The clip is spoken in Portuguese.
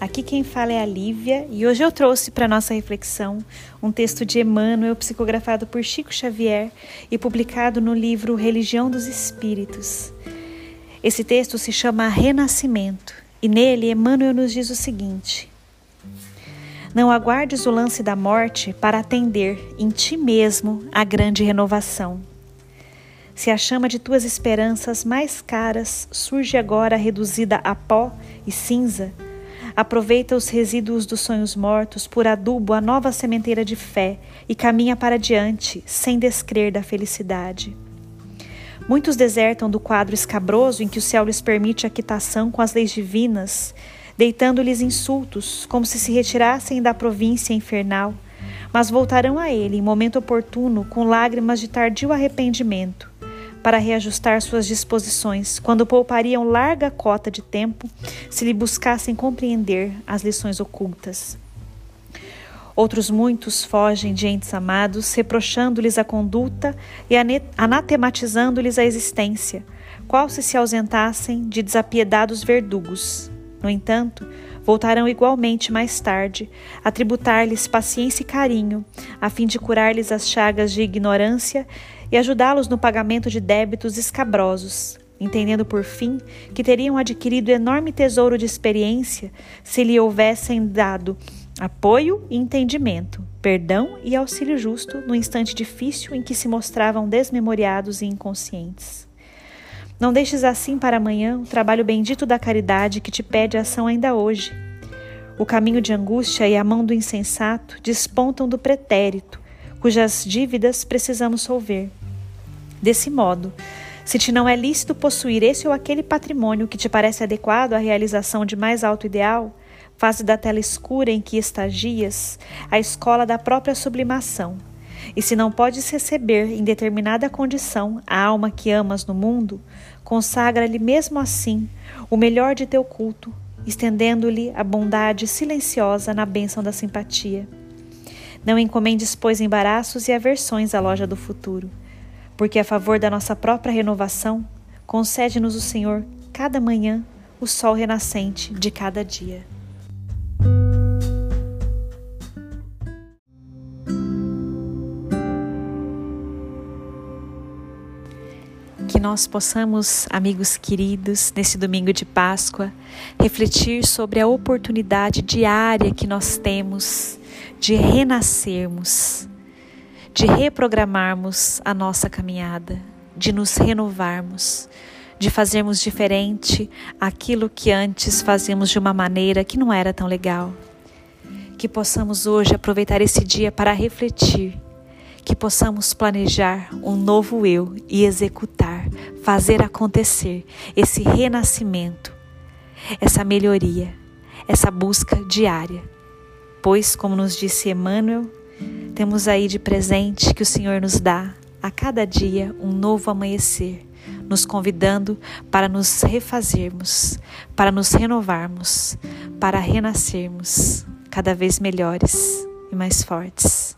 Aqui quem fala é a Lívia e hoje eu trouxe para nossa reflexão um texto de Emmanuel psicografado por Chico Xavier e publicado no livro Religião dos Espíritos. Esse texto se chama Renascimento e nele Emmanuel nos diz o seguinte: Não aguardes o lance da morte para atender em ti mesmo a grande renovação. Se a chama de tuas esperanças mais caras surge agora reduzida a pó e cinza, Aproveita os resíduos dos sonhos mortos por adubo a nova sementeira de fé e caminha para diante, sem descrer da felicidade. Muitos desertam do quadro escabroso em que o céu lhes permite a quitação com as leis divinas, deitando-lhes insultos, como se se retirassem da província infernal, mas voltarão a ele em momento oportuno com lágrimas de tardio arrependimento para reajustar suas disposições, quando poupariam larga cota de tempo se lhe buscassem compreender as lições ocultas. Outros muitos fogem de entes amados, reprochando-lhes a conduta e anatematizando-lhes a existência, qual se se ausentassem de desapiedados verdugos. No entanto, voltarão igualmente mais tarde a tributar-lhes paciência e carinho, a fim de curar-lhes as chagas de ignorância e ajudá-los no pagamento de débitos escabrosos, entendendo por fim que teriam adquirido enorme tesouro de experiência se lhe houvessem dado apoio e entendimento, perdão e auxílio justo no instante difícil em que se mostravam desmemoriados e inconscientes. Não deixes assim para amanhã o trabalho bendito da caridade que te pede ação ainda hoje. O caminho de angústia e a mão do insensato despontam do pretérito, cujas dívidas precisamos solver. Desse modo, se te não é lícito possuir esse ou aquele patrimônio que te parece adequado à realização de mais alto ideal, faz da tela escura em que estagias a escola da própria sublimação. E se não podes receber em determinada condição a alma que amas no mundo, consagra-lhe mesmo assim o melhor de teu culto, estendendo-lhe a bondade silenciosa na bênção da simpatia. Não encomendes, pois, embaraços e aversões à loja do futuro porque a favor da nossa própria renovação, concede-nos o Senhor cada manhã o sol renascente de cada dia. Nós possamos, amigos queridos, nesse domingo de Páscoa, refletir sobre a oportunidade diária que nós temos de renascermos de reprogramarmos a nossa caminhada, de nos renovarmos, de fazermos diferente aquilo que antes fazíamos de uma maneira que não era tão legal. Que possamos hoje aproveitar esse dia para refletir, que possamos planejar um novo eu e executar, fazer acontecer esse renascimento, essa melhoria, essa busca diária. Pois, como nos disse Emmanuel, temos aí de presente que o Senhor nos dá a cada dia um novo amanhecer, nos convidando para nos refazermos, para nos renovarmos, para renascermos cada vez melhores e mais fortes.